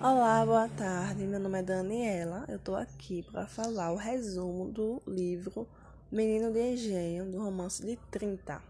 Olá, boa tarde. Meu nome é Daniela. Eu estou aqui para falar o resumo do livro Menino de Engenho, do romance de 30.